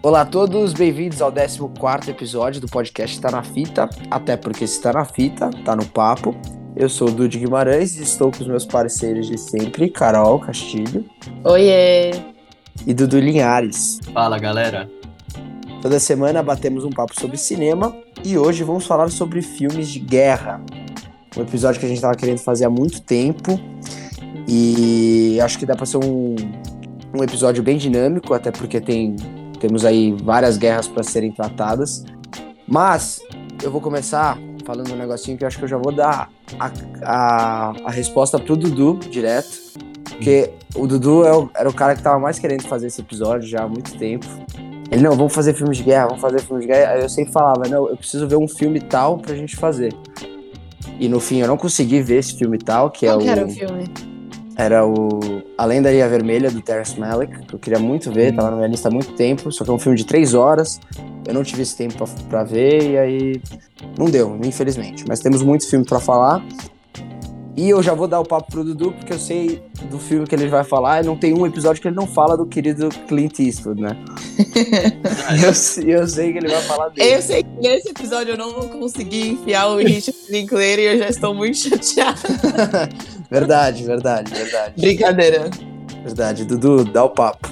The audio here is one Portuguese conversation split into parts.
Olá a todos, bem-vindos ao 14 episódio do podcast Tá na Fita, até porque se tá na fita, tá no papo. Eu sou o Dude Guimarães e estou com os meus parceiros de sempre, Carol Castilho. Oiê! E Dudu Linhares. Fala, galera. Toda semana batemos um papo sobre cinema e hoje vamos falar sobre filmes de guerra. Um episódio que a gente estava querendo fazer há muito tempo e acho que dá para ser um, um episódio bem dinâmico, até porque tem temos aí várias guerras para serem tratadas. Mas eu vou começar falando um negocinho que eu acho que eu já vou dar a, a, a resposta pro Dudu direto. Porque o Dudu é o, era o cara que tava mais querendo fazer esse episódio já há muito tempo. Ele, não, vamos fazer filmes de guerra, vamos fazer filmes de guerra. Aí eu sempre falava, não, eu preciso ver um filme tal pra gente fazer. E no fim eu não consegui ver esse filme tal, que Qual é que o. era o filme? Era o A Lendaria Vermelha, do Terrence Malick, que eu queria muito ver, tava na minha lista há muito tempo, só que é um filme de três horas, eu não tive esse tempo pra ver, e aí não deu, infelizmente. Mas temos muitos filmes pra falar, e eu já vou dar o papo pro Dudu, porque eu sei do filme que ele vai falar, e não tem um episódio que ele não fala do querido Clint Eastwood, né? E eu, eu sei que ele vai falar dele. Eu sei que nesse episódio eu não vou conseguir enfiar o Richard Linklater e eu já estou muito chateada. Verdade, verdade, verdade. Brincadeira. Verdade, Dudu, dá o papo.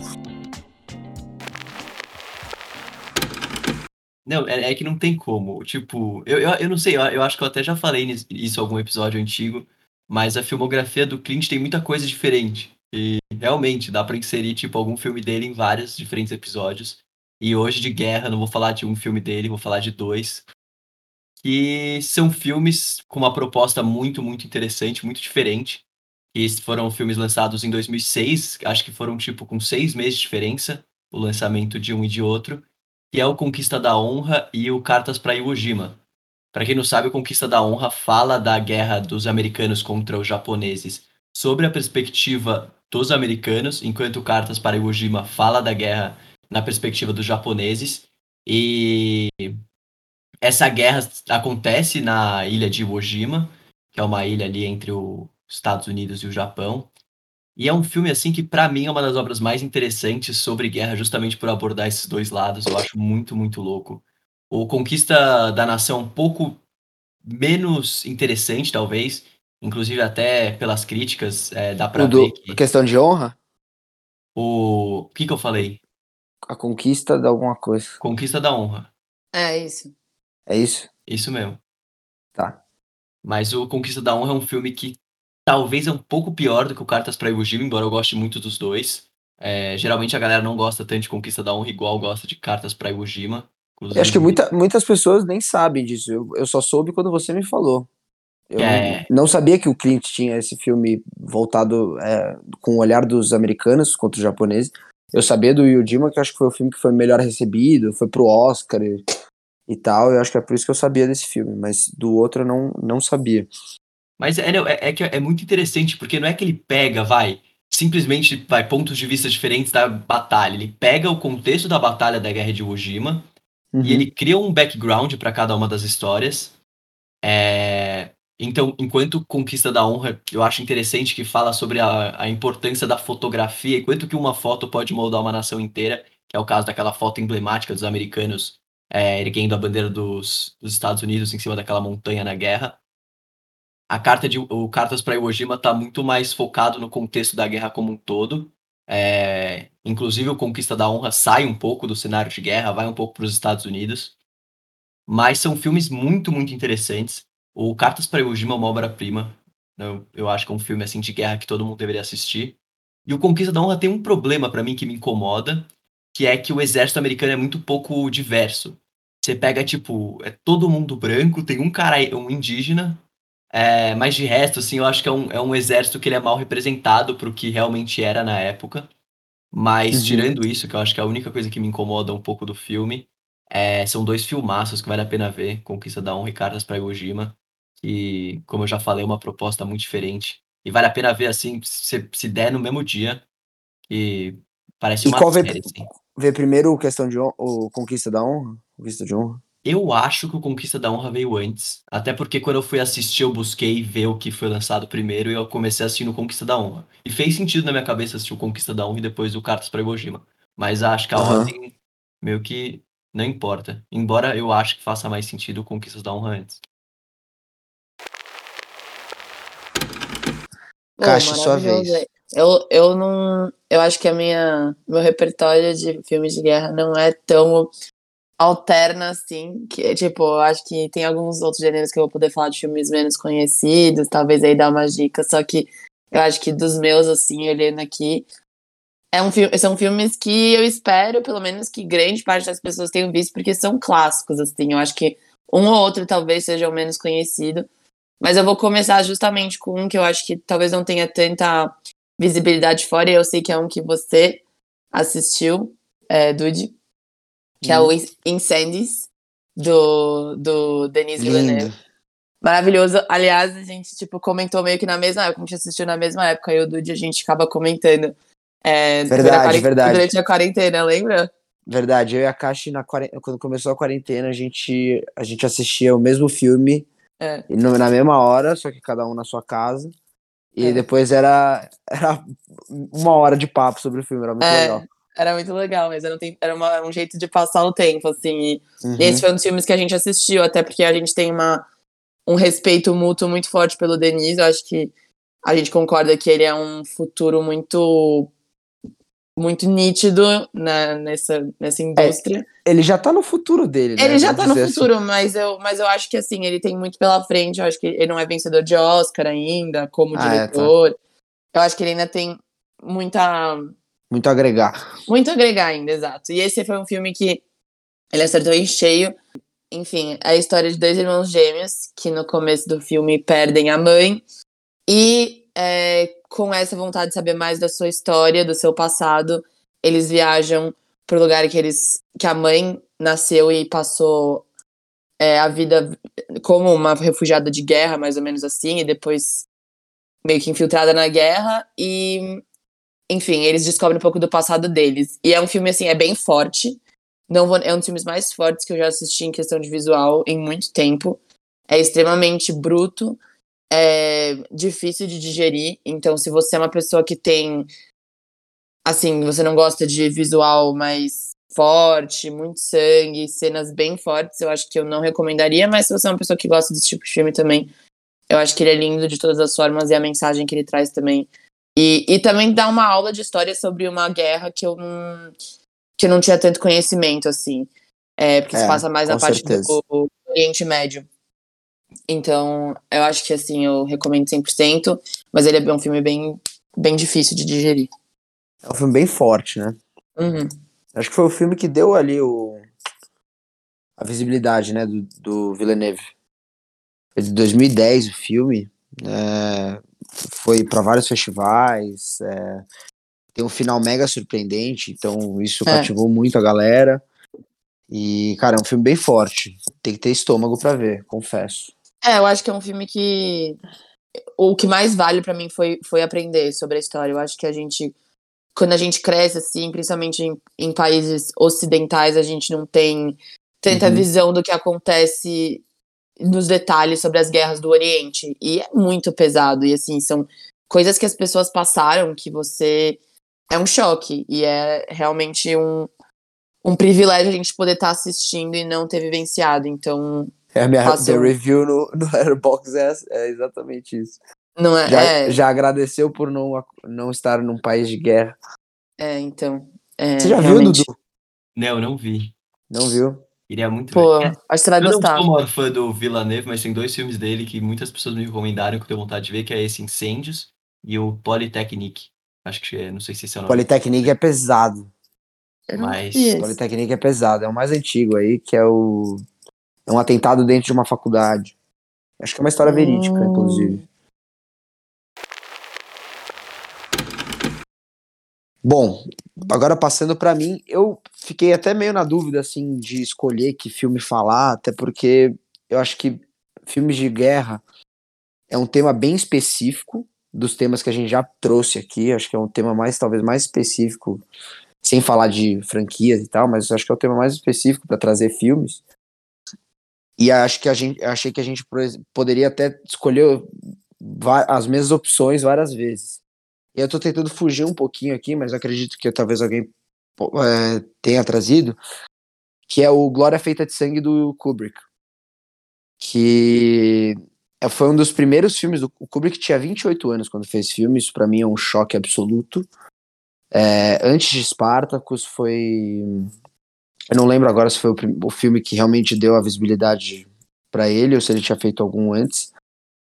Não, é, é que não tem como. Tipo, eu, eu, eu não sei, eu, eu acho que eu até já falei isso em algum episódio antigo, mas a filmografia do Clint tem muita coisa diferente. E realmente dá pra inserir, tipo, algum filme dele em vários diferentes episódios. E hoje de guerra, não vou falar de um filme dele, vou falar de dois. Que são filmes com uma proposta muito, muito interessante, muito diferente. E foram filmes lançados em 2006, acho que foram, tipo, com seis meses de diferença, o lançamento de um e de outro que é o Conquista da Honra e o Cartas para Iwo Jima. Para quem não sabe, Conquista da Honra fala da guerra dos americanos contra os japoneses sobre a perspectiva dos americanos, enquanto Cartas para Iwo Jima fala da guerra na perspectiva dos japoneses. E essa guerra acontece na ilha de Iwo Jima, que é uma ilha ali entre os Estados Unidos e o Japão. E é um filme assim que pra mim é uma das obras mais interessantes sobre guerra, justamente por abordar esses dois lados. Eu acho muito, muito louco. O Conquista da Nação é um pouco menos interessante, talvez. Inclusive até pelas críticas, é, dá pra O do, ver que questão de honra, o... O que que eu falei? a conquista de alguma coisa. Conquista da Honra. É isso. É isso? Isso mesmo. Tá. Mas o Conquista da Honra é um filme que talvez é um pouco pior do que o Cartas para Iwo Jima, embora eu goste muito dos dois. É, geralmente a galera não gosta tanto de Conquista da Honra igual gosta de Cartas para Iwo Jima. Eu acho que muita, muitas pessoas nem sabem disso. Eu, eu só soube quando você me falou. Eu É. não, sabia que o Clint tinha esse filme voltado é, com o olhar dos americanos contra os japoneses. Eu sabia do Yojima, que acho que foi o filme que foi melhor recebido, foi pro Oscar e, e tal. Eu acho que é por isso que eu sabia desse filme, mas do outro eu não, não sabia. Mas é, é, é que é muito interessante, porque não é que ele pega, vai, simplesmente vai pontos de vista diferentes da batalha. Ele pega o contexto da batalha da Guerra de Iwo Jima Uhum. e ele cria um background para cada uma das histórias. É, Então, enquanto Conquista da Honra, eu acho interessante que fala sobre a, a importância da fotografia e quanto que uma foto pode moldar uma nação inteira, que é o caso daquela foto emblemática dos americanos é, erguendo a bandeira dos, dos Estados Unidos em cima daquela montanha na guerra. A carta de o Cartas para Iwo Jima está muito mais focado no contexto da guerra como um todo. É, inclusive, o Conquista da Honra sai um pouco do cenário de guerra, vai um pouco para os Estados Unidos. Mas são filmes muito, muito interessantes. O Cartas para Iwo Jima é uma obra-prima. Eu, eu acho que é um filme assim de guerra que todo mundo deveria assistir. E o Conquista da Honra tem um problema para mim que me incomoda, que é que o exército americano é muito pouco diverso. Você pega, tipo, é todo mundo branco, tem um cara, um indígena, é, mas de resto, assim, eu acho que é um, é um exército que ele é mal representado pro que realmente era na época. Mas Uhum. tirando isso, que eu acho que é a única coisa que me incomoda um pouco do filme, é, são dois filmaços que vale a pena ver, Conquista da Honra e Cartas para Iwo Jima, que, como eu já falei, é uma proposta muito diferente. E vale a pena ver, assim, se, se der no mesmo dia, que parece E uma qual vê- série, assim. Ver primeiro o questão de honra, o Conquista da Honra? Conquista de Honra? Eu acho que o Conquista da Honra veio antes. Até porque quando eu fui assistir, eu busquei ver o que foi lançado primeiro e eu comecei assistindo o Conquista da Honra. E fez sentido na minha cabeça assistir o Conquista da Honra e depois o Cartas para Iwo Jima. Mas acho que a Aham. ordem meio que não importa. Embora eu acho que faça mais sentido Conquistas da Honra antes. Caixa, sua maravilhoso. vez. Eu, eu não. Eu acho que a minha, meu repertório de filmes de guerra não é tão alterna assim. Que, tipo, acho que tem alguns outros gêneros que eu vou poder falar de filmes menos conhecidos, talvez aí dar umas dicas. Só que eu acho que dos meus, assim, olhando aqui. É um filme, são filmes que eu espero, pelo menos, que grande parte das pessoas tenham visto, porque são clássicos, assim. Eu acho que um ou outro talvez seja o menos conhecido. Mas eu vou começar justamente com um que eu acho que talvez não tenha tanta visibilidade fora, e eu sei que é um que você assistiu, é, Dude, que é o In- Incendies, do, do Denis Villeneuve. Maravilhoso. Aliás, a gente, tipo, comentou meio que na mesma época, a gente assistiu na mesma época, e o Dude a gente acaba comentando. é, Verdade, verdade. Durante a quarentena, lembra? Verdade, eu e a Kashi, na quaren- quando começou a quarentena, a gente, a gente assistia o mesmo filme É. na mesma hora, só que cada um na sua casa. E É. depois era, era uma hora de papo sobre o filme, era muito É, legal. Era muito legal, mas era um, tempo- era uma- um jeito de passar o tempo, assim. E Uhum. Esse foi um dos filmes que a gente assistiu, até porque a gente tem uma, um respeito mútuo muito forte pelo Denis. Eu acho que a gente concorda que ele é um futuro muito muito nítido na, nessa, nessa indústria. Ele já tá no futuro dele, né? ele já tá no dizer assim. futuro, mas, eu, mas eu acho que assim, ele tem muito pela frente. Eu acho que ele não é vencedor de Oscar ainda, como Ah, é, tá. diretor. Eu acho que ele ainda tem muita Muito agregar. muito agregar ainda, exato. E esse foi um filme que ele acertou em cheio. Enfim, é a história de dois irmãos gêmeos que no começo do filme perdem a mãe e é, com essa vontade de saber mais da sua história, do seu passado, eles viajam pro lugar que eles que a mãe nasceu e passou é, a vida como uma refugiada de guerra, mais ou menos assim, e depois meio que infiltrada na guerra e enfim, eles descobrem um pouco do passado deles. E é um filme, assim, é bem forte. Não vou, é um dos filmes mais fortes que eu já assisti em questão de visual em muito tempo. É extremamente bruto, é difícil de digerir. Então, se você é uma pessoa que tem. Assim, você não gosta de visual mais forte, muito sangue, cenas bem fortes, eu acho que eu não recomendaria. Mas se você é uma pessoa que gosta desse tipo de filme também, eu acho que ele é lindo de todas as formas e a mensagem que ele traz também e, e também dá uma aula de história sobre uma guerra que eu não, que eu não tinha tanto conhecimento, assim. É, porque se É, passa mais na parte certeza. do Oriente Médio. Então, eu acho que, assim, eu recomendo 100%, mas ele é um filme bem, bem difícil de digerir. É um filme bem forte, né? Uhum. Acho que foi o filme que deu ali o... a visibilidade, né, do, do Villeneuve. Foi de 2010 o filme. é, foi para vários festivais. é, tem um final mega surpreendente, então isso É. cativou muito a galera. E, cara, é um filme bem forte. Tem que ter estômago pra ver, confesso. É, eu acho que é um filme que. O que mais vale pra mim foi, foi aprender sobre a história. Eu acho que a gente. Quando a gente cresce, assim, principalmente em, em países ocidentais, a gente não tem tanta Uhum. visão do que acontece nos detalhes sobre as guerras do Oriente. E é muito pesado. E, assim, são coisas que as pessoas passaram que você. É um choque. E é realmente um, um privilégio a gente poder estar assistindo e não ter vivenciado. Então, É a minha Passou. review no, no Letterboxd é, é exatamente isso. não é. Já, é, já agradeceu por não, não estar num país de guerra. É, então. é, Você já viu, realmente. Dudu? Não, eu não vi. Não viu? Queria muito Pô, ver. acho que você vai Eu não gostar. sou o maior fã do Villeneuve, mas tem dois filmes dele que muitas pessoas me recomendaram que eu tenho vontade de ver, que é esse Incêndios e o Polytechnic. Acho que é, não sei se esse é o nome. Politecnic é pesado. Eu não Mas-. Politecnic é pesado. É o mais antigo aí, que é o. É um atentado dentro de uma faculdade. Acho que é uma história verídica, Hum. inclusive. Bom, agora passando pra mim, eu fiquei até meio na dúvida assim de escolher que filme falar, até porque eu acho que filmes de guerra é um tema bem específico dos temas que a gente já trouxe aqui. Acho que é um tema mais talvez mais específico, sem falar de franquias e tal, mas acho que é o tema mais específico para trazer filmes. E acho que a gente achei que a gente poderia até escolher as mesmas opções várias vezes. Eu tô tentando fugir um pouquinho aqui, mas acredito que talvez alguém é, tenha trazido, que é o Glória Feita de Sangue do Kubrick. Que é, foi um dos primeiros filmes. Do, o Kubrick tinha 28 anos quando fez filme, isso para mim é um choque absoluto. É, antes de Spartacus foi. Eu não lembro agora se foi o, o filme que realmente deu a visibilidade para ele ou se ele tinha feito algum antes.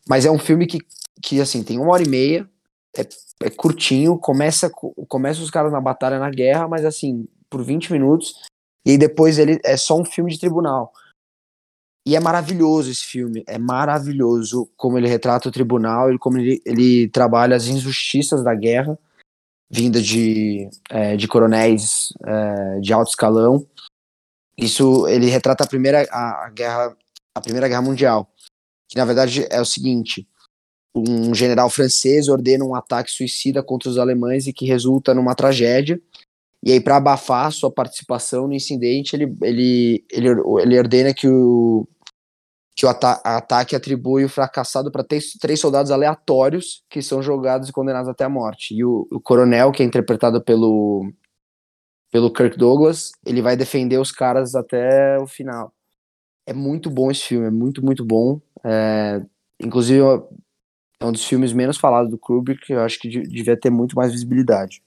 Mas é um filme que, que assim, tem uma hora e meia, é, é curtinho, começa, começa os caras na batalha na guerra, mas assim, por 20 minutos, e depois ele é só um filme de tribunal. E é maravilhoso esse filme, é maravilhoso como ele retrata o tribunal e como ele, ele trabalha as injustiças da guerra, vinda de, é, de coronéis é, de alto escalão. Isso, ele retrata a primeira, a, a, guerra, a primeira guerra mundial, que na verdade é o seguinte, um general francês ordena um ataque suicida contra os alemães e que resulta numa tragédia, e aí, para abafar sua participação no incidente, ele, ele, ele, ele ordena que o, que o ata ataque atribui o fracassado para três soldados aleatórios que são jogados e condenados até a morte. E o, o, coronel, que é interpretado pelo, pelo Kirk Douglas, ele vai defender os caras até o final. É muito bom esse filme, é muito, muito bom. É, inclusive, é um dos filmes menos falados do Kubrick, eu acho que devia ter muito mais visibilidade.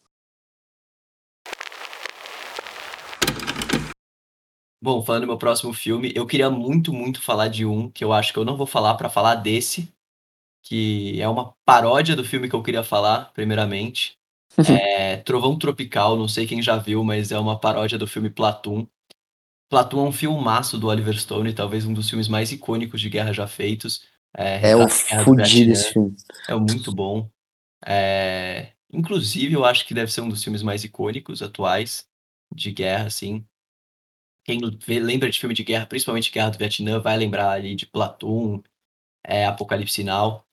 Bom, falando do meu próximo filme, eu queria muito, muito falar de um que eu acho que eu não vou falar para falar desse, que é uma paródia do filme que eu queria falar, primeiramente. é Trovão Tropical, não sei quem já viu, mas é uma paródia do filme Platoon. Platoon é um filmaço do Oliver Stone, talvez um dos filmes mais icônicos de guerra já feitos. É, é o fudido esse filme. É muito bom. É... Inclusive, eu acho que deve ser um dos filmes mais icônicos atuais de guerra, assim. Quem lembra de filme de guerra, principalmente Guerra do Vietnã, vai lembrar ali de Platoon, é, Apocalipse Now.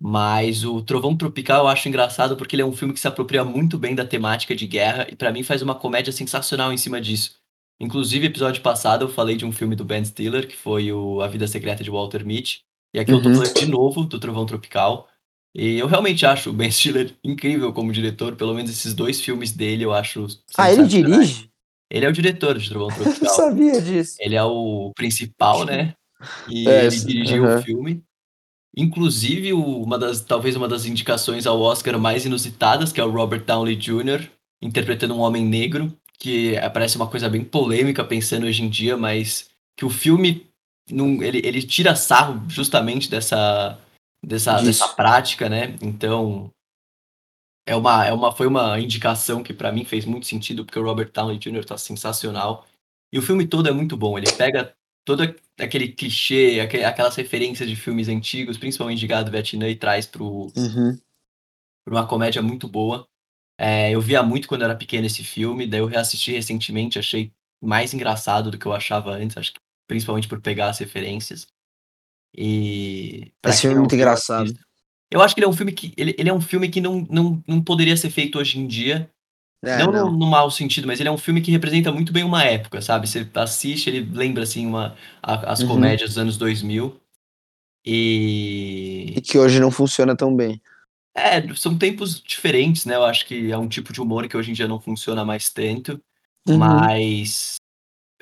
Mas o Trovão Tropical eu acho engraçado porque ele é um filme que se apropria muito bem da temática de guerra e para mim faz uma comédia sensacional em cima disso. Inclusive, episódio passado eu falei de um filme do Ben Stiller, que foi o A Vida Secreta de Walter Mitty. E aqui uhum. eu tô uhum. falando de novo do Trovão Tropical. E eu realmente acho o Ben Stiller incrível como diretor, pelo menos esses dois filmes dele eu acho. Ah, ele dirige? Ele é o diretor de Trovão Tropical. Eu sabia disso. Ele é o principal, né? E é, ele dirigiu uhum. o filme. Inclusive, uma das, talvez uma das indicações ao Oscar mais inusitadas, que é o Robert Downey Jr., interpretando um homem negro, que parece uma coisa bem polêmica pensando hoje em dia, mas que o filme não, ele, ele tira sarro justamente dessa, dessa, dessa prática, né? Então, é uma, é uma, foi uma indicação que para mim fez muito sentido, porque o Robert Downey Jr. tá sensacional. E o filme todo é muito bom. Ele pega todo aquele clichê, aquelas referências de filmes antigos, principalmente de Gado Vietnã, e traz pro, uhum. pra uma comédia muito boa. É, eu via muito quando era pequeno esse filme, daí eu reassisti recentemente, achei mais engraçado do que eu achava antes, acho que principalmente por pegar as referências. E. Esse filme é muito engraçado. Assista, eu acho que ele é um filme que. Ele, ele é um filme que não, não, não poderia ser feito hoje em dia. É, não, não. No, no mau sentido, mas ele é um filme que representa muito bem uma época, sabe? Você assiste, ele lembra, assim, uma, a, as uhum. comédias dos anos 2000. E... e que hoje não funciona tão bem. É, são tempos diferentes, né? Eu acho que é um tipo de humor que hoje em dia não funciona mais tanto. Uhum. Mas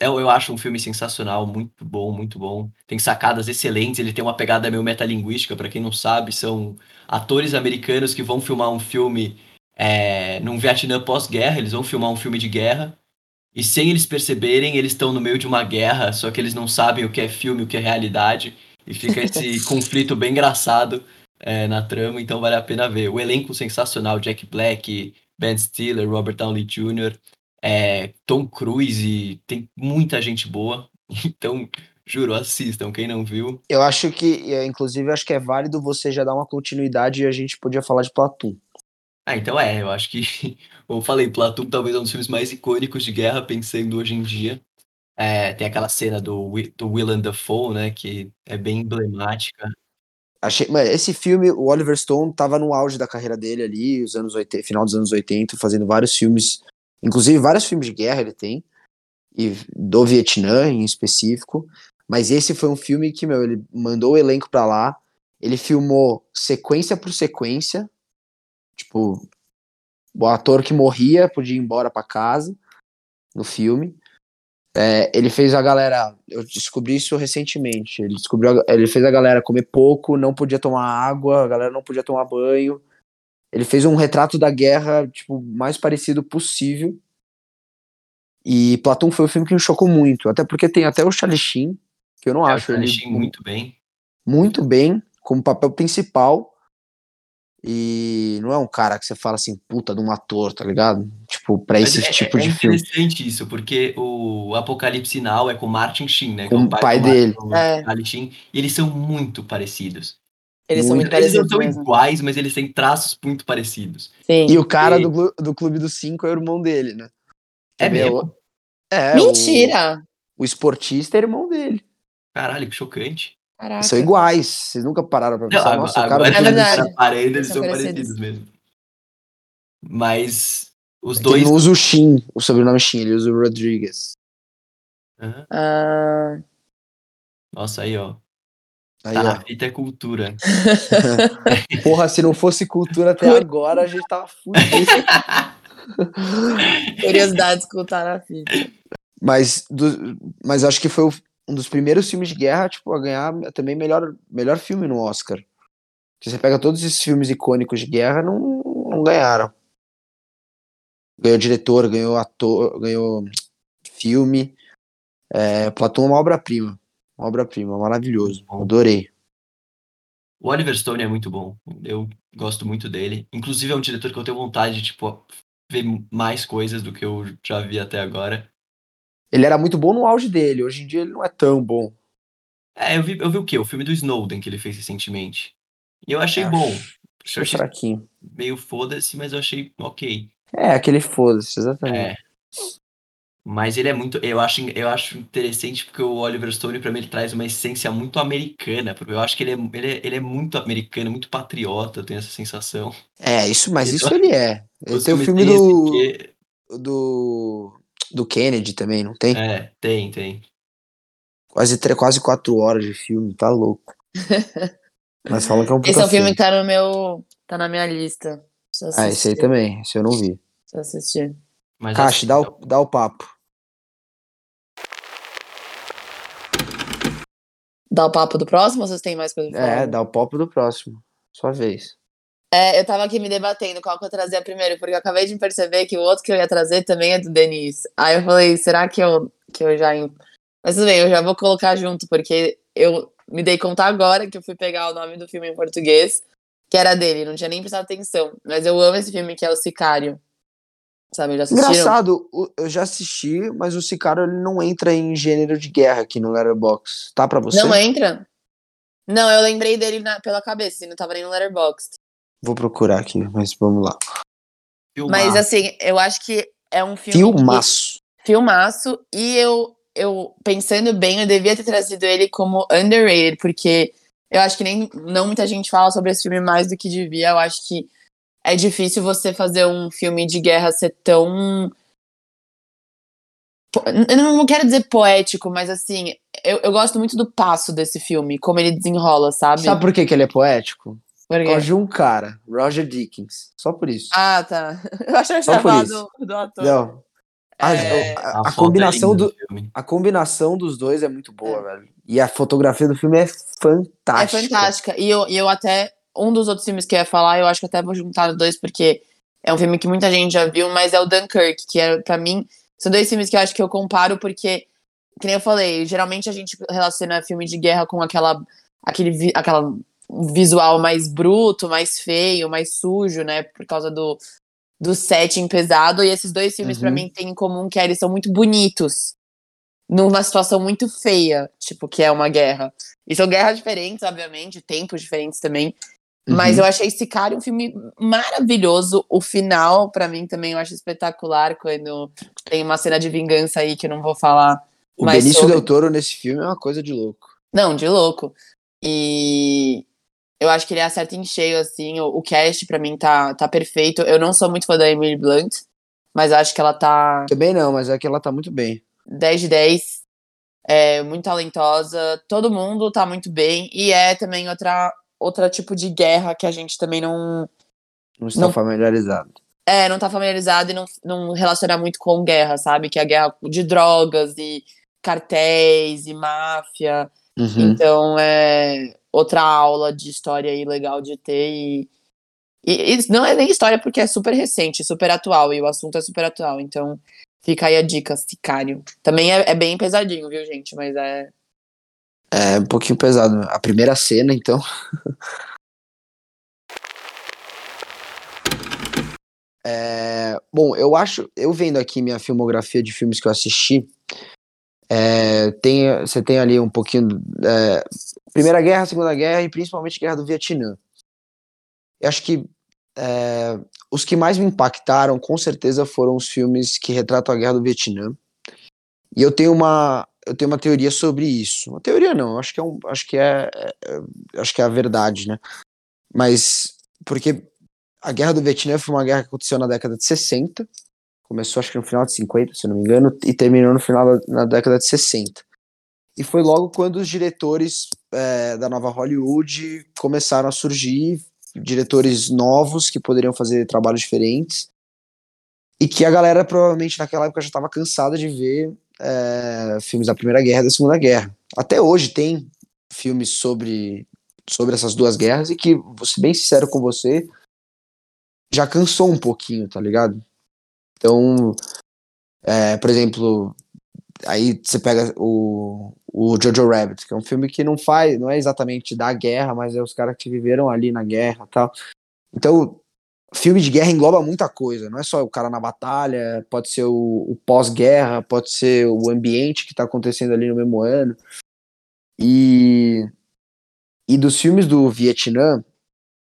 eu, eu acho um filme sensacional, muito bom, muito bom. Tem sacadas excelentes, ele tem uma pegada meio metalinguística, para quem não sabe, são atores americanos que vão filmar um filme é, num Vietnã pós-guerra, eles vão filmar um filme de guerra, e sem eles perceberem, eles estão no meio de uma guerra, só que eles não sabem o que é filme, o que é realidade, e fica esse conflito bem engraçado é, na trama, então vale a pena ver. O elenco sensacional, Jack Black, Ben Stiller, Robert Downey Jr., é, Tom Cruise, tem muita gente boa. Então, juro, assistam, quem não viu. Eu acho que, inclusive, acho que é válido você já dar uma continuidade e a gente podia falar de Platum. Ah, então é, eu acho que, como eu falei, Platum talvez é um dos filmes mais icônicos de guerra, pensando hoje em dia. É, tem aquela cena do, do Willem Dafoe, né, que é bem emblemática. Achei, mas esse filme, o Oliver Stone tava no auge da carreira dele ali, os anos 80, final dos anos 80, fazendo vários filmes Inclusive, vários filmes de guerra ele tem, e do Vietnã em específico. Mas esse foi um filme que, meu, ele mandou o elenco pra lá, ele filmou sequência por sequência, tipo, o ator que morria podia ir embora para casa, no filme. É, ele fez a galera. Eu descobri isso recentemente. Ele descobriu. Ele fez a galera comer pouco, não podia tomar água, a galera não podia tomar banho. Ele fez um retrato da guerra, tipo, mais parecido possível. E Platão foi o filme que me chocou muito. Até porque tem até o Charlie Sheen, que eu não É, acho o ele Charlie Sheen muito bem. muito bem, como papel principal. E não é um cara que você fala assim, puta de um ator, tá ligado? Tipo, pra Mas esse é, tipo é de filme. interessante isso, porque o Apocalipse Now é com Martin Sheen, né? Com é o pai do dele. Martin- É. Charlie Sheen, e eles são muito parecidos. Eles são muito Eles não parecidos são mesmo. iguais, mas eles têm traços muito parecidos. Sim. E o cara E- do, do Clube dos Cinco é o irmão dele, né? É Também mesmo? É, Mentira! O, o esportista é irmão dele. Caralho, que chocante. Caraca. São iguais. Vocês nunca pararam pra Não, pensar, agora, nossa, o cara agora do É eles aparelhos, eles Eles são são parecidos. parecidos. mesmo. Mas os. Ele dois. não usa o Shin, o sobrenome Shin, ele usa o Rodrigues. Aham. Ah, Nossa, aí, ó. Aí, Tá ó. na fita é cultura. Porra, se não fosse cultura até agora, a gente tava fudido. curiosidade de escutar na fita. Mas, do- mas acho que foi o- um dos primeiros filmes de guerra, tipo, a ganhar também melhor, melhor filme no Oscar. Se você pega todos esses filmes icônicos de guerra, não, não ganharam. Ganhou diretor, ganhou ator, ganhou filme. É, Platão é uma obra-prima. Obra-prima, maravilhoso. Adorei. O Oliver Stone é muito bom. Eu gosto muito dele. Inclusive, é um diretor que eu tenho vontade de, tipo, ver mais coisas do que eu já vi até agora. Ele era muito bom no auge dele, hoje em dia ele não é tão bom. É, eu vi, eu vi o quê? O filme do Snowden que ele fez recentemente. E eu achei É, bom. Achei Eu achei fraquinho. meio foda-se, mas eu achei ok. É, aquele foda-se, exatamente. É. Mas ele é muito. Eu acho, eu acho interessante porque o Oliver Stone, pra mim, ele traz uma essência muito americana. Porque eu acho que ele é, ele é, ele é muito americano, muito patriota, eu tenho essa sensação. É, isso, mas Ele isso só- ele é. Ele tem o filme do, quê. do. do Kennedy também, não tem? É, tem, tem. Quase, quase quatro horas de filme, tá louco. Mas falam que é um Esse é um filme que tá no meu. tá na minha lista. Ah, esse aí também, esse eu não vi. Preciso assistir. Mas assim, dá o, dá o papo. Dá o papo do próximo ou vocês têm mais coisa pra falar? É, dá o papo do próximo. Sua vez. É, eu tava aqui me debatendo qual que eu trazia primeiro, porque eu acabei de perceber que o outro que eu ia trazer também é do Denis. Aí eu falei, será que eu, que eu já. Mas tudo bem, eu já vou colocar junto, porque eu me dei conta agora que eu fui pegar o nome do filme em português, que era dele, não tinha nem prestado atenção. Mas eu amo esse filme que é O Sicário. Sabe, já assistiram? Engraçado, eu já assisti, mas o Sicário ele não entra em gênero de guerra aqui no Letterboxd. Tá pra você? Não entra? Não, eu lembrei dele na- pela cabeça, e não tava nem no Letterboxd. Vou procurar aqui, mas vamos lá. filmar. Mas assim, eu acho que é um filme. que- Filmaço. filmaço e eu, eu pensando bem, eu devia ter trazido ele como underrated, porque eu acho que nem não muita gente fala sobre esse filme mais do que devia. Eu acho que é difícil você fazer um filme de guerra ser tão eu não quero dizer poético, mas assim, eu, eu gosto muito do passo desse filme, como ele desenrola, sabe? Sabe por que, que ele é poético? Por quê? causa de um cara, Roger Dickens. Só por isso. Ah, tá. Eu achei que você Só ia por falar isso. do, do ator. Não. A, É, a- A a combinação é linda do, a combinação dos dois é muito boa, velho. E a fotografia do filme é É fantástica. fantástica. E eu, e eu até. Um dos outros filmes que eu ia falar, eu acho que até vou juntar os dois, porque é um filme que muita gente já viu, mas é o Dunkirk, que é, pra mim, são dois filmes que eu acho que eu comparo, porque, que nem eu falei, geralmente a gente relaciona filme de guerra com aquela, aquele, aquela visual mais bruto, mais feio, mais sujo, né? Por causa do, do setting pesado. E esses dois filmes, pra Uhum. mim, têm em comum que eles são muito bonitos. Numa situação muito feia, tipo, que é uma guerra. E são guerras diferentes, obviamente, tempos diferentes também. Mas Uhum. eu achei esse cara um filme maravilhoso. O final, pra mim, também eu acho espetacular. Quando tem uma cena de vingança aí que eu não vou falar. O mais Benício sobre. Del Toro nesse filme é uma coisa de louco. Não, de louco. E eu acho que ele acerta em cheio, assim. O, o cast, pra mim, tá, tá perfeito. Eu não sou muito fã da Emily Blunt, mas acho que ela tá Também não, mas é que ela tá muito bem. 10 de 10. É muito talentosa. Todo mundo tá muito bem. E é também outra, outra tipo de guerra que a gente também não. Não está Não. familiarizado. É, não tá familiarizado e não, não relaciona muito com guerra, sabe? Que é a guerra de drogas e cartéis e máfia. Uhum. Então é outra aula de história aí legal de ter. E, e, e não é nem história porque é super recente, super atual, e o assunto é super atual. Então fica aí a dica, Sicário. Também é, é bem pesadinho, viu, gente? Mas é. É um pouquinho pesado. A primeira cena, então. É, bom, eu acho, eu vendo aqui minha filmografia de filmes que eu assisti, é, tem, você tem ali um pouquinho é, Primeira Guerra, Segunda Guerra e principalmente Guerra do Vietnã. Eu acho que é, os que mais me impactaram, com certeza, foram os filmes que retratam a Guerra do Vietnã. E eu tenho uma, eu tenho uma teoria sobre isso. Uma teoria não, acho que é, um, acho que é, é, é acho que é a verdade, né? Mas porque a Guerra do Vietnã foi uma guerra que aconteceu na década de 60, começou acho que no final de 50, se não me engano, e terminou no final da na década de 60. E foi logo quando os diretores é, da nova Hollywood começaram a surgir, diretores novos que poderiam fazer trabalhos diferentes, e que a galera provavelmente naquela época já estava cansada de ver é, filmes da Primeira Guerra e da Segunda Guerra. Até hoje tem filmes sobre, sobre essas duas guerras, e que, vou ser bem sincero com você, já cansou um pouquinho, tá ligado? Então, é, por exemplo, aí você pega o, o Jojo Rabbit, que é um filme que não faz, não é exatamente da guerra, mas é os caras que viveram ali na guerra tal. Então, filme de guerra engloba muita coisa, não é só o cara na batalha, pode ser o, o pós-guerra, pode ser o ambiente que tá acontecendo ali no mesmo ano. E, e dos filmes do Vietnã,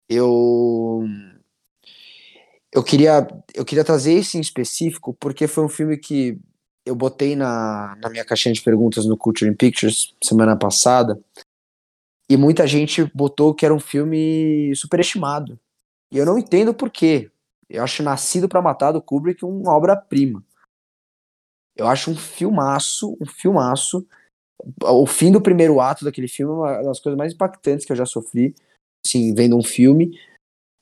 eu eu queria, eu queria trazer esse em específico porque foi um filme que eu botei na, na minha caixinha de perguntas no Culture in Pictures semana passada e muita gente botou que era um filme superestimado. E eu não entendo por quê. Eu acho Nascido para Matar do Kubrick uma obra-prima. Eu acho um filmaço, um filmaço. O fim do primeiro ato daquele filme é uma das coisas mais impactantes que eu já sofri, assim, vendo um filme.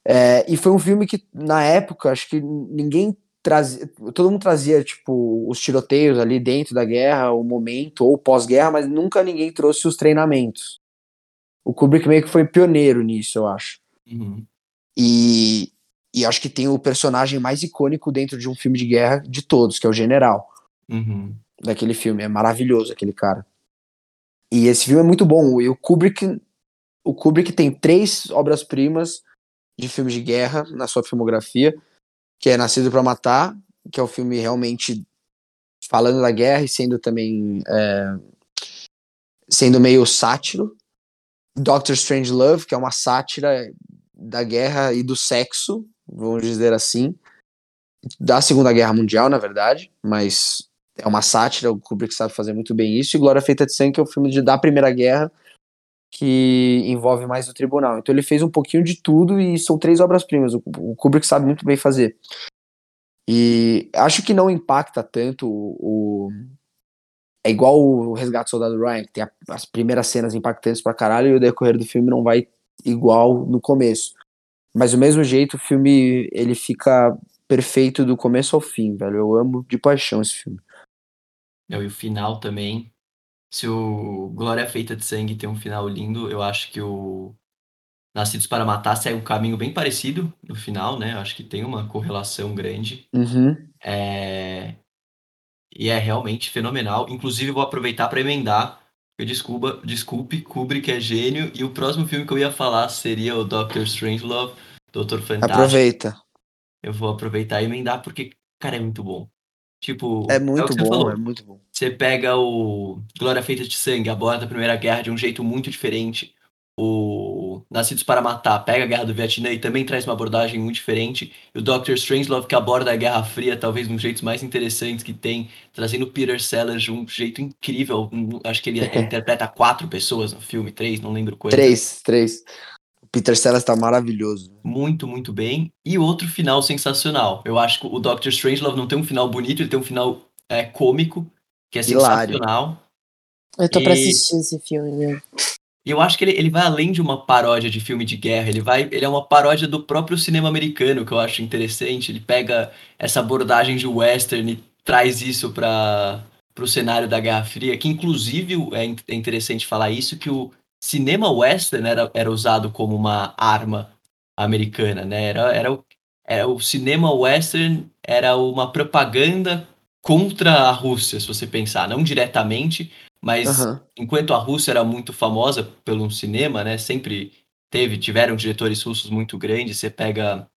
É, e foi um filme que, na época, acho que ninguém trazia. Todo mundo trazia, tipo, os tiroteios ali dentro da guerra, o momento, ou pós-guerra, mas nunca ninguém trouxe os treinamentos. O Kubrick meio que foi pioneiro nisso, eu acho. Uhum. E, e acho que tem o personagem mais icônico dentro de um filme de guerra de todos, que é o general Uhum. daquele filme. É maravilhoso aquele cara. E esse filme é muito bom. E o Kubrick, o Kubrick tem três obras-primas de filmes de guerra na sua filmografia, que é Nascido para Matar, que é o filme realmente falando da guerra e sendo também é, sendo meio sátiro. Doctor Strange Love, que é uma sátira da guerra e do sexo, vamos dizer assim, da Segunda Guerra Mundial, na verdade, mas é uma sátira, o Kubrick sabe fazer muito bem isso, e Glória Feita de Sangue, que é o filme de, da Primeira Guerra, que envolve mais o tribunal. Então ele fez um pouquinho de tudo e são três obras-primas. O, o Kubrick sabe muito bem fazer. E acho que não impacta tanto o. o- é igual o Resgate do Soldado Ryan, que tem as primeiras cenas impactantes pra caralho e o decorrer do filme não vai igual no começo. Mas do mesmo jeito, o filme ele fica perfeito do começo ao fim, velho. Eu amo de paixão esse filme. Não, e o final também. Se o Glória Feita de Sangue tem um final lindo, eu acho que o Nascidos para Matar segue um caminho bem parecido no final, né? Eu acho que tem uma correlação grande. Uhum. É... E é realmente fenomenal. Inclusive, eu vou aproveitar para emendar. Eu desculpa, desculpe, Kubrick é gênio. E o próximo filme que eu ia falar seria o Doctor Strangelove, Doutor Fantástico. Aproveita. Eu vou aproveitar e emendar porque, cara, é muito bom. Tipo, É muito você bom, falou. é muito bom. Você pega o Glória Feita de Sangue, aborda a Primeira Guerra de um jeito muito diferente. O Nascidos para Matar pega a Guerra do Vietnã e também traz uma abordagem muito diferente. E o Doctor Strangelove que aborda a Guerra Fria, talvez um dos jeitos mais interessantes que tem, trazendo o Peter Sellers de um jeito incrível. Um- Acho que ele interpreta quatro pessoas no filme, três, não lembro quantas. Três, três. O Peter Sellers tá maravilhoso. Muito, muito bem. E outro final sensacional. Eu acho que o Doctor Strangelove não tem um final bonito, ele tem um final é, cômico, que é Hilário. sensacional. Eu tô pra E- assistir esse filme, meu. Eu acho que ele, ele vai além de uma paródia de filme de guerra, ele vai, ele é uma paródia do próprio cinema americano, que eu acho interessante. Ele pega essa abordagem de western e traz isso para o cenário da Guerra Fria, que inclusive é, é interessante falar isso, que o cinema western era, era usado como uma arma americana, né? Era, era, o, era o cinema western era uma propaganda contra a Rússia, se você pensar, não diretamente, mas uhum. enquanto a Rússia era muito famosa pelo cinema, né? Sempre teve, tiveram diretores russos muito grandes. Você pega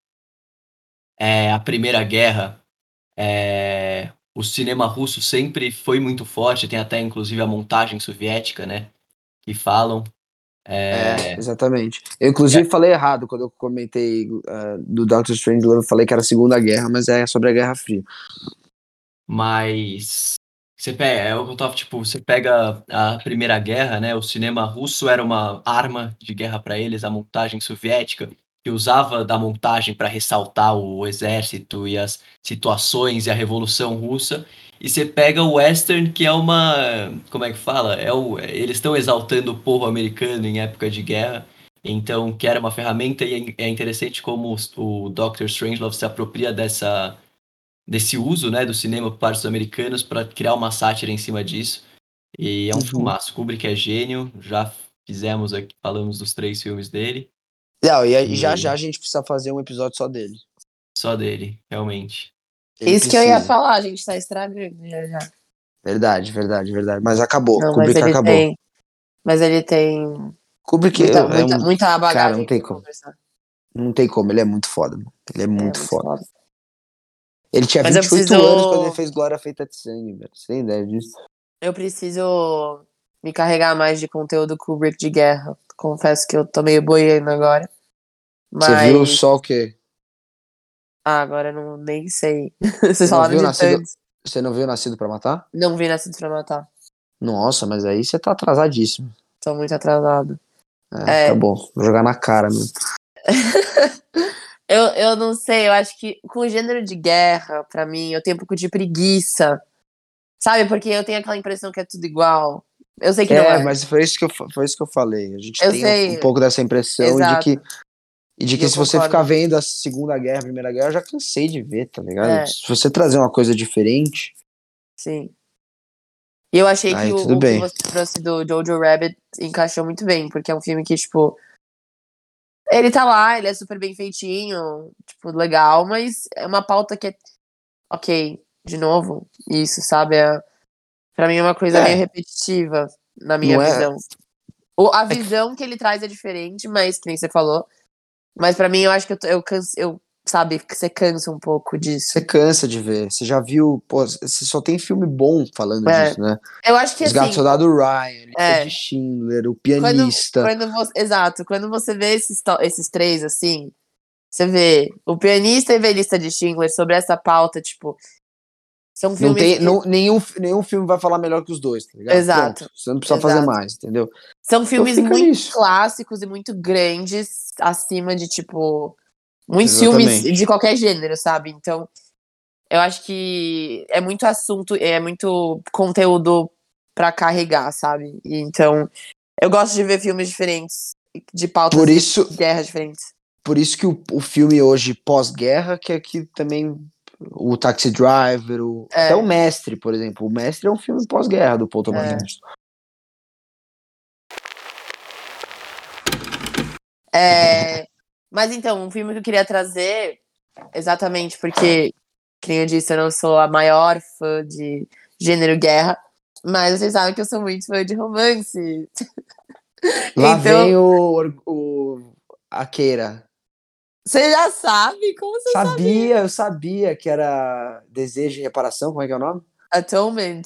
é, a Primeira Guerra, é, o cinema russo sempre foi muito forte. Tem até inclusive a montagem soviética, né? Que falam. É, é exatamente. Eu inclusive falei errado quando eu comentei uh, do Doctor Strange. Eu falei que era a Segunda Guerra, mas é sobre a Guerra Fria. Mas você pega, é o que eu tava, tipo, você pega a Primeira Guerra, né? O cinema russo era uma arma de guerra para eles, a montagem soviética, que usava da montagem para ressaltar o exército e as situações e a revolução russa. E você pega o western, que é uma, como é que fala? É o, eles estão exaltando o povo americano em época de guerra. Então, que era uma ferramenta e é, é interessante como o Doctor Strangelove se apropria dessa desse uso né, do cinema por parte dos americanos para criar uma sátira em cima disso. E é um uhum. filmaço. Kubrick é gênio, já fizemos aqui, falamos dos três filmes dele. Não, e, e já já a gente precisa fazer um episódio só dele. Só dele, realmente. Ele Isso precisa. que eu ia falar, a gente tá estragando já já. Verdade, verdade, verdade. Mas acabou. Não, Kubrick mas acabou. Tem, mas ele tem. Kubrick muita, é, muita, é um... muita bagagem. Cara, não tem como. Não tem como, ele é muito foda. Ele é muito, é muito foda. foda. Ele tinha Mas 28 preciso... anos quando ele fez Glória Feita de Sangue, velho. Você tem ideia disso? Eu preciso me carregar mais de conteúdo Kubrick de guerra. Confesso que eu tô meio boiando agora. Mas... Você viu só o quê? Ah, agora eu não, nem sei. Vocês falaram de nascido... Você não viu Nascido pra Matar? Não vi Nascido pra Matar. Nossa, mas aí você tá atrasadíssimo. Tô muito atrasado. É, é... tá bom. Vou jogar na cara mesmo. Eu, eu não sei, eu acho que com o gênero de guerra, para mim, eu tenho um pouco de preguiça. Sabe? Porque eu tenho aquela impressão que é tudo igual. Eu sei que é, não é. mas foi isso que eu, foi isso que eu falei. A gente eu tem sei. um, pouco dessa impressão Exato. de que. E de que se você ficar vendo a Segunda Guerra, a Primeira Guerra, eu já cansei de ver, tá ligado? É. Se você trazer uma coisa diferente. Sim. E eu achei Aí, que o, o que você trouxe do Jojo Rabbit encaixou muito bem, porque é um filme que, tipo, ele tá lá, ele é super bem feitinho, tipo, legal, mas é uma pauta que é. Ok, de novo, isso, sabe? É, pra mim é uma coisa é. meio repetitiva na minha Não é? visão. É... a visão que ele traz é diferente, mas que nem você falou. Mas para mim eu acho que eu, eu, eu sabe, que você cansa um pouco disso. Você cansa de ver. Você já viu, pô, você só tem filme bom falando é. disso, né? Eu acho que Os assim. Soldado Ryan, é. de Schindler, o pianista. Quando, quando você, exato, quando você vê esses, esses três assim, você vê o pianista e a lista de Schindler sobre essa pauta, tipo. São filmes. Não tem, que... não, nenhum, nenhum filme vai falar melhor que os dois, tá ligado? Exato. Pronto, você não precisa exato. fazer mais, entendeu? São filmes então muito nisso. clássicos e muito grandes, acima de, tipo, Muitos Exatamente. filmes de qualquer gênero, sabe? Então, eu acho que é muito assunto, é muito conteúdo para carregar, sabe? E, então, eu gosto de ver filmes diferentes, de pautas por isso, de guerra diferentes. Por isso que o, o filme hoje pós-guerra, que aqui também o Taxi Driver, o, é. até o Mestre, por exemplo. O Mestre é um filme pós-guerra do Paul Thomas é. Anderson. É, mas então, um filme que eu queria trazer, exatamente porque, como eu disse, eu não sou a maior fã de gênero guerra, mas vocês sabem que eu sou muito fã de romance. Lá então, vem o, o a Queira. Você já sabe? Como você sabia? Sabia, eu sabia que era Desejo de Reparação, como é que é o nome? Atonement.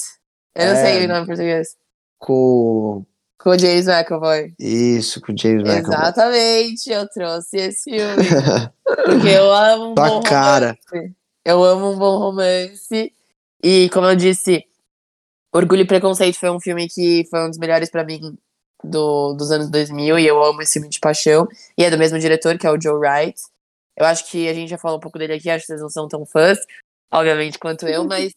Eu é, não sei o nome em português. Com com o James McAvoy. Isso, com o James McAvoy. Exatamente, eu trouxe esse filme. porque eu amo um Tua bom cara. romance. Eu amo um bom romance. E, como eu disse, Orgulho e Preconceito foi um filme que foi um dos melhores para mim do, dos anos 2000. E eu amo esse filme de paixão. E é do mesmo diretor, que é o Joe Wright. Eu acho que a gente já falou um pouco dele aqui, acho que vocês não são tão fãs, obviamente, quanto eu, mas,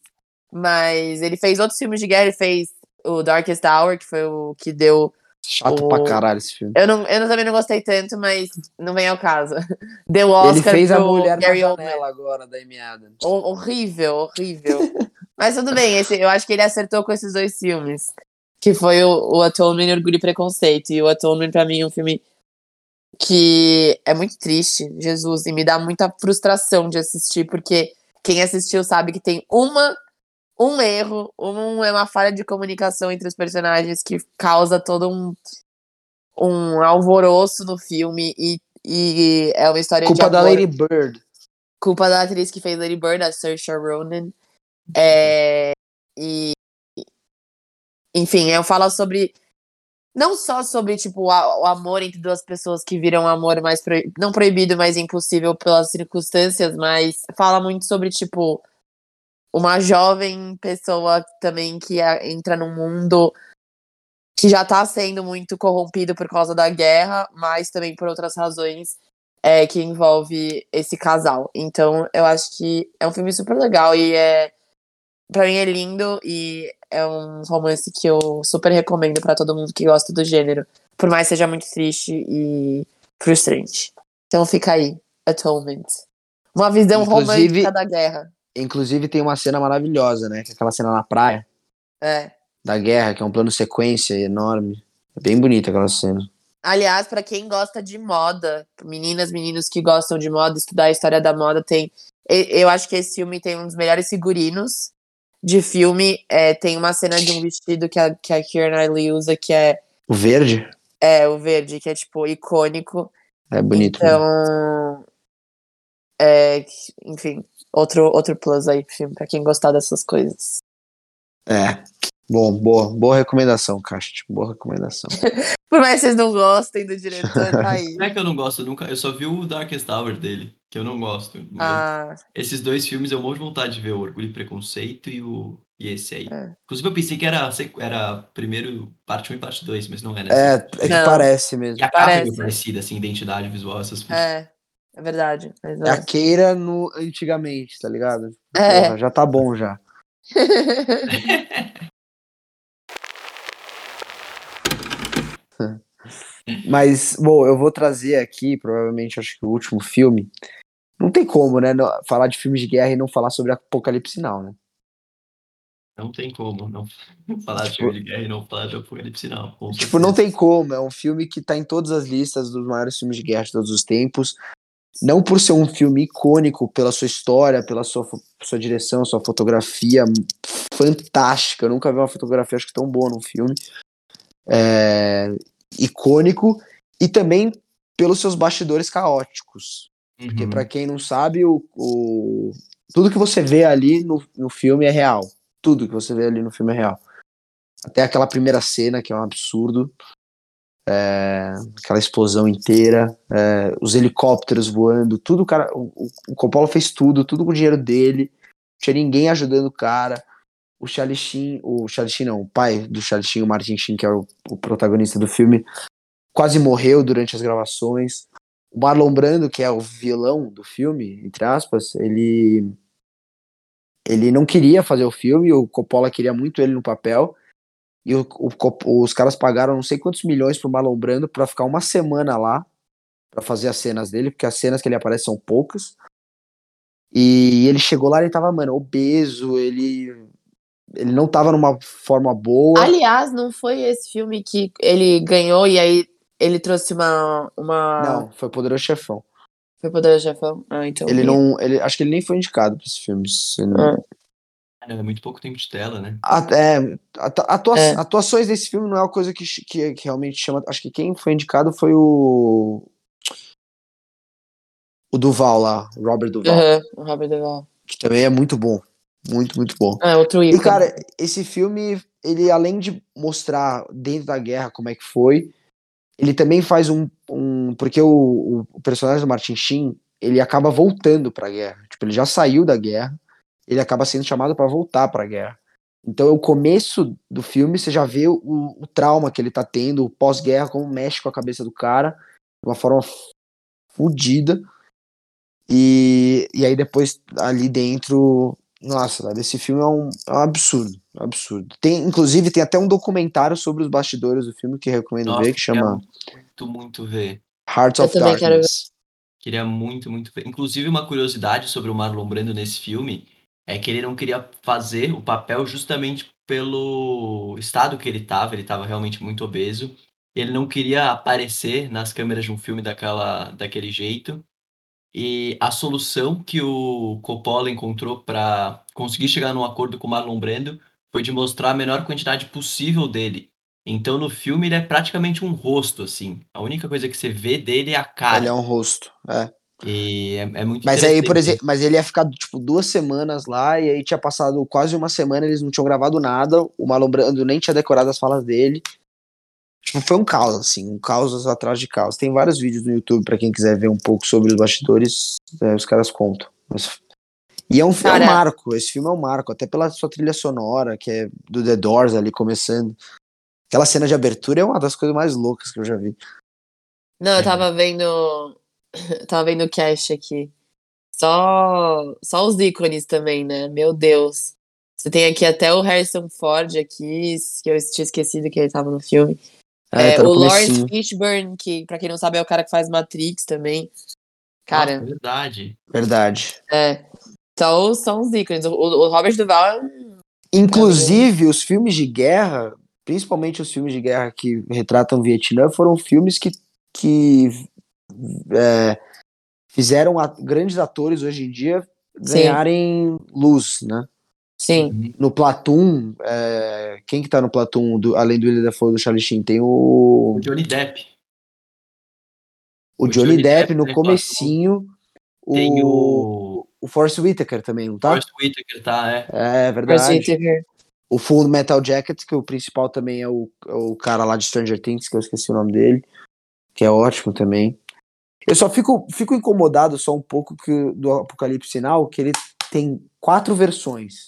mas ele fez outros filmes de guerra, ele fez o Darkest Hour, que foi o que deu Chato O- pra caralho esse filme. Eu, não, eu também não gostei tanto, mas não vem ao caso. Deu Oscar Ele fez a mulher Gary na Oldman. janela agora, da Amy Adams. Hor- Horrível, horrível. Mas tudo bem, esse, eu acho que ele acertou com esses dois filmes. Que foi o, o Atonement e Orgulho e Preconceito. E o Atonement, pra mim, é um filme que é muito triste, Jesus, e me dá muita frustração de assistir, porque quem assistiu sabe que tem uma um erro, um, é uma falha de comunicação entre os personagens que causa todo um, um alvoroço no filme e, e é uma história de Culpa da amor Lady Bird. culpa da atriz que fez Lady Bird, a Saoirse Ronan. É, e enfim, eu falo sobre não só sobre tipo o, o amor entre duas pessoas que viram um amor mais não proibido, mas impossível pelas circunstâncias, mas fala muito sobre tipo uma jovem pessoa também que a- entra num mundo que já tá sendo muito corrompido por causa da guerra, mas também por outras razões é, que envolve esse casal. Então, eu acho que é um filme super legal e é para mim é lindo e é um romance que eu super recomendo pra todo mundo que gosta do gênero, por mais seja muito triste e frustrante. Então fica aí, Atonement. Uma visão Inclusive- romântica da guerra. Inclusive tem uma cena maravilhosa, né? É aquela cena na praia É. da guerra, que é um plano sequência enorme. É bem bonita aquela cena. Aliás, pra quem gosta de moda, meninas, meninos que gostam de moda, estudar a história da moda, tem. Eu acho que esse filme tem um dos melhores figurinos de filme. É, tem uma cena de um vestido que a, que a Keira Knightley usa, que é, O verde é o verde, que é tipo icônico. é bonito. né? Então. É, enfim, outro, outro plus aí pro filme, pra quem gostar dessas coisas. É. Bom, boa, boa recomendação, Cast. Boa recomendação. Por mais que vocês não gostem do diretor, tá aí. Não é que eu não gosto nunca, eu só vi o Darkest Hour dele, que eu não gosto. mas Ah, Esses dois filmes eu morro de vontade de ver, o Orgulho e Preconceito e, o, e esse aí. É. Inclusive eu pensei que era, era primeiro parte 1 e parte 2, mas não é, né? É, é que Não. parece mesmo. E a capa é Parece. meio parecida, assim, identidade visual, essas coisas. é. É verdade. Mas. É a Keira no antigamente, tá ligado? É. Porra, já tá bom já. Mas, bom, eu vou trazer aqui, provavelmente, acho que o último filme. Não tem como, né? falar de filmes de guerra e não falar sobre Apocalipse Now, né? Não tem como não falar de filme de guerra e não falar de Apocalipse não. com Tipo, não tem como. É um filme que tá em todas as listas dos maiores filmes de guerra de todos os tempos. Não por ser um filme icônico pela sua história, pela sua, sua direção, sua fotografia fantástica. Eu nunca vi uma fotografia acho que tão boa num filme. É, icônico e também pelos seus bastidores caóticos. Porque Uhum. pra quem não sabe, o, o- tudo que você vê ali no, no filme é real. Tudo que você vê ali no filme é real. Até aquela primeira cena, que é um absurdo. É, aquela explosão inteira. é, os helicópteros voando, tudo, o cara. O, o- Coppola fez tudo, tudo com o dinheiro dele. Não tinha ninguém ajudando o cara. O Charlie o Charlie não, o pai do Charlie o Martin Sheen, que é o, o protagonista do filme, quase morreu durante as gravações. O Marlon Brando, que é o vilão do filme, entre aspas, ele ele não queria fazer o filme, o Coppola queria muito ele no papel. E o, o os caras pagaram não sei quantos milhões pro Marlon Brando pra ficar uma semana lá pra fazer as cenas dele, porque as cenas que ele aparece são poucas. E ele chegou lá, ele tava, mano, obeso, ele ele não tava numa forma boa. Aliás, não foi esse filme que ele ganhou e aí ele trouxe uma. uma... Não, foi Poderoso Chefão. Foi Poder Chefão? Ah, então. Ele não, ele, acho que ele nem foi indicado pra esse filme. se não- Ah. É, muito pouco tempo de tela, né? A- é, atu- atua- É. Atuações desse filme não é uma coisa que, que, que realmente chama. Acho que quem foi indicado foi o. O Duval lá, o Robert Duval, Aham, o Robert Duvall. que também é muito bom. Muito, muito bom. É, outro E, ícone. cara, esse filme, ele além de mostrar dentro da guerra como é que foi, ele também faz um. um porque o, o- o personagem do Martin Sheen, ele acaba voltando pra guerra. Tipo, ele já saiu da guerra, ele acaba sendo chamado pra voltar pra guerra. Então, o começo do filme, você já vê o, o trauma que ele tá tendo, o pós-guerra, como mexe com a cabeça do cara, de uma forma fodida. E, e aí, depois, ali dentro, Nossa, velho, esse filme é um, é um absurdo, um absurdo. Tem, inclusive, tem até um documentário sobre os bastidores do filme que eu recomendo Nossa, ver, que chama Muito, muito ver. Hearts Eu of também quero Darkness. Queria muito, muito ver. Inclusive, uma curiosidade sobre o Marlon Brando nesse filme é que ele não queria fazer o papel justamente pelo estado que ele estava. Ele estava realmente muito obeso. Ele não queria aparecer nas câmeras de um filme daquela, daquele jeito. E a solução que o Coppola encontrou para conseguir chegar num acordo com o Marlon Brando foi de mostrar a menor quantidade possível dele. Então, no filme, ele é praticamente um rosto, assim. A única coisa que você vê dele é a cara. Ele é um rosto, é. E é, é muito Mas aí, por exemplo, mas ele ia ficar, tipo, duas semanas lá, e aí tinha passado quase uma semana, eles não tinham gravado nada, o Marlon Brando nem tinha decorado as falas dele. Tipo, foi um caos, assim, um caos atrás de caos. Tem vários vídeos no YouTube pra quem quiser ver um pouco sobre os bastidores, é, os caras contam. Mas- E é um, é um marco, esse filme é um marco, até pela sua trilha sonora, que é do The Doors ali começando. Aquela cena de abertura é uma das coisas mais loucas que eu já vi. Não, É. eu tava vendo. tava vendo o cast aqui. Só, só os ícones também, né? Meu Deus. Você tem aqui até o Harrison Ford aqui, que eu tinha esquecido que ele tava no filme. É, É, tá no o Lawrence. Fishburne, que pra quem não sabe é o cara que faz Matrix também. Cara, Nossa, verdade. Verdade. é. São, são os ícones. O, o Robert Duval é um- Inclusive, os filmes de guerra, principalmente os filmes de guerra que retratam o Vietnã, foram filmes que, que é, fizeram a- grandes atores hoje em dia ganharem luz, né? Sim. No Platoon, é, quem que tá no Platoon, do- além do William Dafoe e do Charlie Sheen? Tem o, O Johnny Depp. o, o Johnny, Johnny Depp, Depp no tem comecinho, Tem o, o. o Forrest Whitaker também, não tá? Forrest Whitaker, tá? É. É Chris verdade. Whittaker. O Full Metal Jacket, que o principal também é o, é o cara lá de Stranger Things, que eu esqueci o nome dele, que é ótimo também. Eu só fico, fico incomodado só um pouco que, do Apocalipse Sinal, que ele tem quatro versões.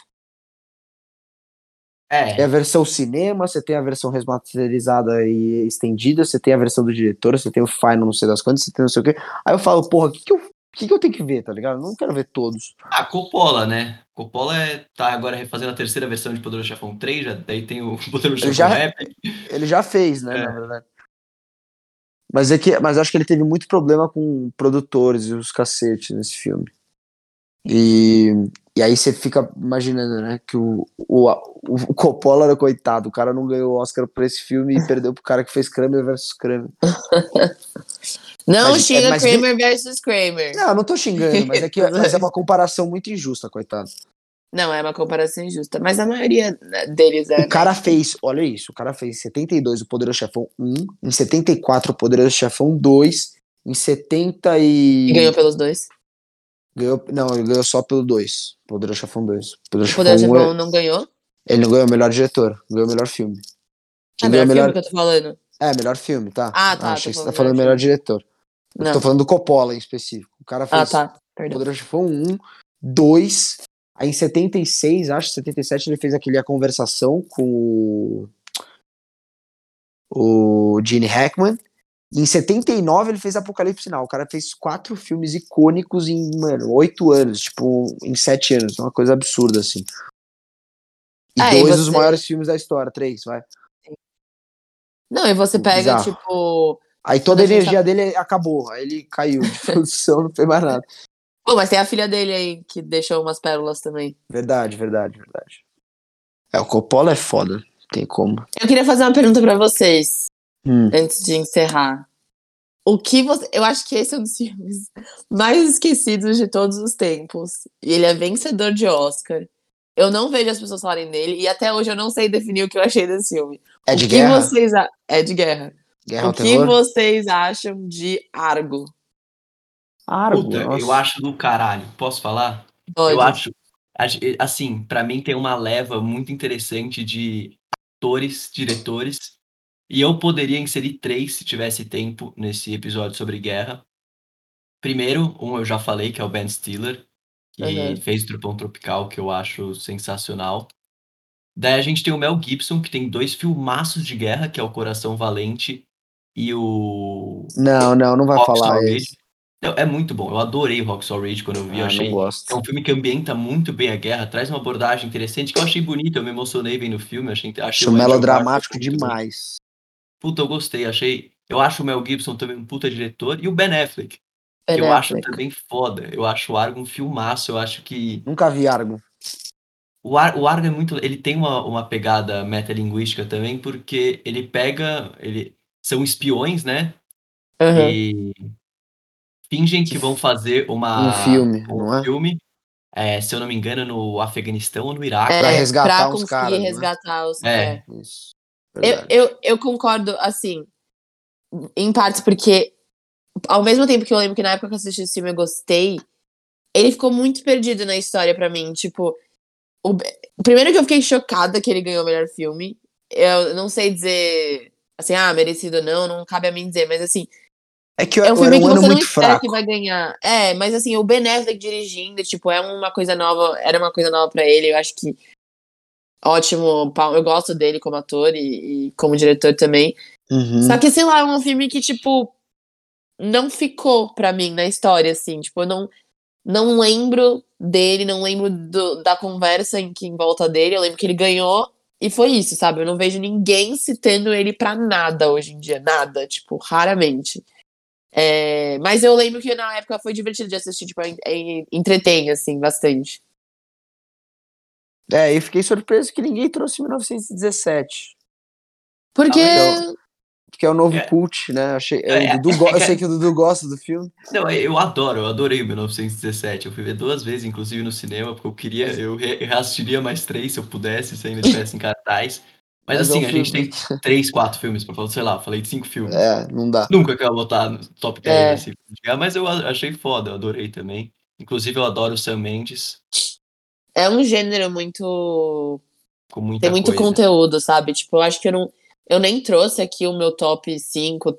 É. Tem a versão cinema, você tem a versão remasterizada e estendida, você tem a versão do diretor, você tem o final não sei das quantas, você tem não sei o quê. Aí eu falo, porra, o que, que, eu, que, que eu tenho que ver, tá ligado? Eu não quero ver todos. A Coppola, né? Coppola é, tá agora refazendo a terceira versão de Poderoso Chefão 3, já, daí tem o Poderoso Ele Chefão já- Rap. Ele já fez, né, É. na verdade. Mas é que, mas acho que ele teve muito problema com produtores e os cacetes nesse filme. E, e aí você fica imaginando, né, que o, o, o Coppola era coitado, o cara não ganhou o Oscar por esse filme e perdeu pro cara que fez Kramer versus Kramer. Não Mas- xinga é, Kramer versus Kramer. Não, eu não tô xingando, mas é que mas é uma comparação muito injusta, coitado. Não, é uma comparação injusta. Mas a maioria deles é. O cara fez, olha isso, o cara fez em 72 o Poderoso Chefão 1, em 74 o Poderoso Chefão 2, em 70 e... E ganhou pelos dois. Ganhou, não, ele ganhou só pelo 2. Poderoso Chefão 2. Poderoso O Poder Chefão 1, Chefão não ganhou? ele não ganhou o melhor diretor, ganhou o melhor filme. É melhor o filme que eu tô falando. É, melhor filme, tá? Ah, tá, achei tô que você tá falando melhor melhor diretor. Eu Não. tô falando do Coppola em específico. O cara fez Ah, tá. Poderoso Chefão 1, 2. Aí em 76, acho, 77, ele fez aquele A Conversação com o, o Gene Hackman. E em 79 ele fez Apocalipse Sinal. O cara fez quatro filmes icônicos em, mano, oito anos. Tipo, em sete anos. Uma coisa absurda, assim. E Ah, e dois dos você- maiores filmes da história. Três, vai. Não, e você pega, Bizarro. tipo. Aí toda a Quando a gente energia dele acabou. Aí ele caiu de produção, não fez mais nada. Pô, mas tem a filha dele aí que deixou umas pérolas também. Verdade, verdade, verdade. É, o Coppola é foda. Tem como. Eu queria fazer uma pergunta pra vocês, Hum. antes de encerrar. O que você. Eu acho que esse é um dos filmes mais esquecidos de todos os tempos. E ele é vencedor de Oscar. Eu não vejo as pessoas falarem dele, e até hoje eu não sei definir o que eu achei desse filme. É o de que guerra? vocês a... É de guerra. Guerra o que terror? vocês acham de Argo? Argo, Puta, nossa. eu acho do caralho. Posso falar? Pode. Eu acho. Assim, pra mim tem uma leva muito interessante de atores, diretores. E eu poderia inserir três, se tivesse tempo, nesse episódio sobre guerra. Primeiro, um eu já falei, que é o Ben Stiller, que Uhum. fez Tropão Tropical, que eu acho sensacional. Daí a gente tem o Mel Gibson, que tem dois filmaços de guerra, que é o Coração Valente e o Não, não, não vai Rockstar falar Radio. Não, é muito bom. Eu adorei Rocksaw Ridge quando eu vi. Ah, eu achei gosto. é um filme que ambienta muito bem a guerra, traz uma abordagem interessante que eu achei bonita. Eu me emocionei vendo o filme. Achei, achei Acho o Andrew melodramático demais. Puta, eu gostei. Achei. Eu acho o Mel Gibson também um puta diretor. E o Ben Affleck, Ben que eu acho Affleck. também foda. Eu acho o Argo um filmaço. Eu acho que. Nunca vi Argo. O, Ar, o Argo é muito. Ele tem uma, uma pegada metalinguística também, porque ele pega. Ele, são espiões, né? Aham. E fingem que vão fazer uma, Um filme, um não é? filme, é, se eu não me engano, no Afeganistão ou no Iraque. É, Pra resgatar pra os conseguir caras, né? resgatar os. É. é. Isso. Eu, eu, eu concordo, assim, em partes, porque ao mesmo tempo que eu lembro que na época que eu assisti esse filme eu gostei, ele ficou muito perdido na história pra mim. Tipo, o, primeiro que eu fiquei chocada que ele ganhou o melhor filme. Eu não sei dizer assim, ah, merecido ou não, não cabe a mim dizer, mas assim, É que é um filme um que ano você não espera fraco. que vai ganhar. É, mas assim, o Ben Affleck dirigindo, tipo, é uma coisa nova, era uma coisa nova pra ele, eu acho que ótimo, eu gosto dele como ator e, e como diretor também. Uhum. Só que, sei lá, é um filme que, tipo, não ficou pra mim na história, assim. Tipo, eu não, não lembro dele, não lembro do- da conversa em que em volta dele. Eu lembro que ele ganhou e foi isso, sabe? Eu não vejo ninguém citando ele pra nada hoje em dia. Nada, tipo, raramente. É, mas eu lembro que na época foi divertido de assistir, tipo, en- en- entretém, assim, bastante. É, e fiquei surpreso que ninguém trouxe 1917. Porque. então- Que é o novo É. cult, né? Achei, É, o Dudu go- é que- Eu sei que o Dudu gosta do filme. Não, eu adoro, eu adorei o 1917. Eu fui ver duas vezes, inclusive no cinema, porque eu queria, eu re- reassistiria mais três se eu pudesse, se ainda estivesse em cartaz. Mas, Mas é assim, um a gente tem três, quatro filmes pra falar, sei lá, falei de cinco filmes. É, não dá. Nunca que eu vou botar no top 10 É. assim, mas eu achei foda, eu adorei também. Inclusive, eu adoro o Sam Mendes, É um gênero muito com muita Tem muito coisa. conteúdo, sabe? Tipo, eu acho que eu não. Eu nem trouxe aqui o meu top 5,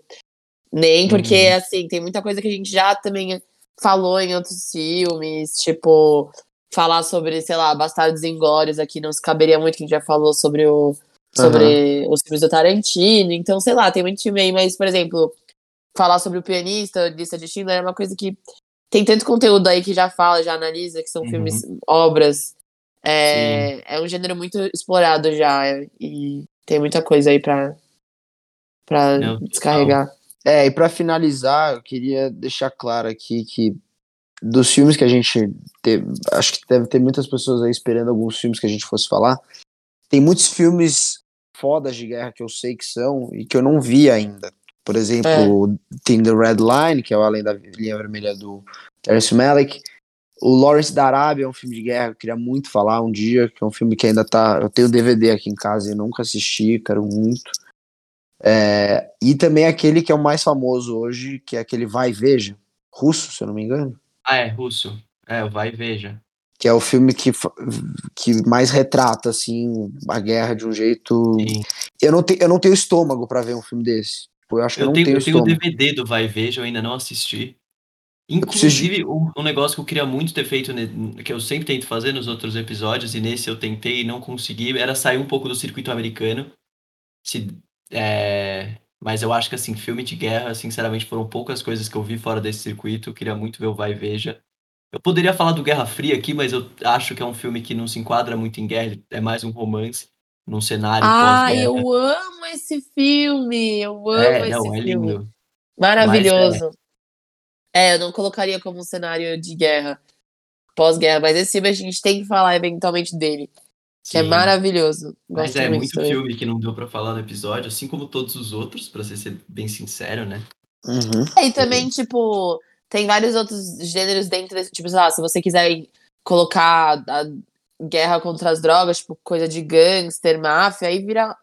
nem porque, Uhum. assim, tem muita coisa que a gente já também falou em outros filmes, tipo, falar sobre, sei lá, Bastardos Inglórios aqui não se caberia muito, que a gente já falou sobre o. Sobre os filmes do Tarantino. Então, sei lá, tem muito filme aí, mas, por exemplo, falar sobre o pianista, lista de Schindler, é uma coisa que tem tanto conteúdo aí que já fala, já analisa, que são Uhum. filmes, obras. É, é um gênero muito explorado já. é, E tem muita coisa aí pra, pra Não, descarregar. É, e pra finalizar, eu queria deixar claro aqui que dos filmes que a gente teve, acho que deve ter muitas pessoas aí esperando alguns filmes que a gente fosse falar. Tem muitos filmes fodas de guerra que eu sei que são e que eu não vi ainda. Por exemplo, tem The Red Line, que é o Além da Linha Vermelha do Terence Malick. O Lawrence da Arábia é um filme de guerra que eu queria muito falar um dia, que é um filme que ainda tá. Eu tenho DVD aqui em casa e nunca assisti, quero muito. É, e também aquele que é o mais famoso hoje, que é aquele Vai e Veja, russo, se eu não me engano. Ah, é, russo. É, vai e veja. Que é o filme que, que mais retrata, assim, a guerra de um jeito. Sim. Eu não, te, eu não tenho estômago pra ver um filme desse. Eu acho que eu, não tenho, tenho, eu tenho o. DVD do Vai e Veja, eu ainda não assisti. Inclusive, um, um negócio que eu queria muito ter feito, que eu sempre tento fazer nos outros episódios, e nesse eu tentei e não consegui, era sair um pouco do circuito americano. Se, é, mas eu acho que, assim, filme de guerra, sinceramente, foram poucas coisas que eu vi fora desse circuito. Eu queria muito ver o Vai e Veja. Eu poderia falar do Guerra Fria aqui, mas eu acho que é um filme que não se enquadra muito em guerra, é mais um romance, num cenário Ah, eu amo esse filme! Eu amo É, esse não, é filme. lindo. Maravilhoso. É, eu não colocaria como um cenário de guerra, pós-guerra, mas esse filme a gente tem que falar eventualmente dele, que é Sim. maravilhoso. Mas Gosto é muito muito também. filme que não deu pra falar no episódio, assim como todos os outros, pra ser ser bem sincero, né? Uhum. É, e também, tipo, tem vários outros gêneros dentro desse. Tipo, sei lá, se você quiser colocar a guerra contra as drogas, tipo, coisa de gangster, máfia, aí vira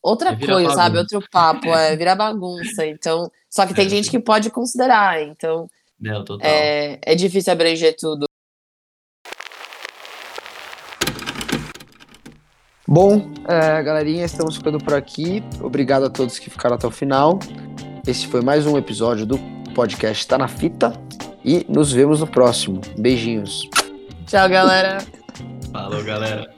outra coisa, sabe? bagunça. Outro papo, é, vira bagunça. Então, só que tem É, gente que pode considerar, então Não, total. é, é difícil abranger tudo. Bom, é, galerinha, estamos ficando por aqui. Obrigado a todos que ficaram até o final. Esse foi mais um episódio do podcast Tá na Fita. E nos vemos no próximo. Beijinhos. Tchau, galera. Falou, galera.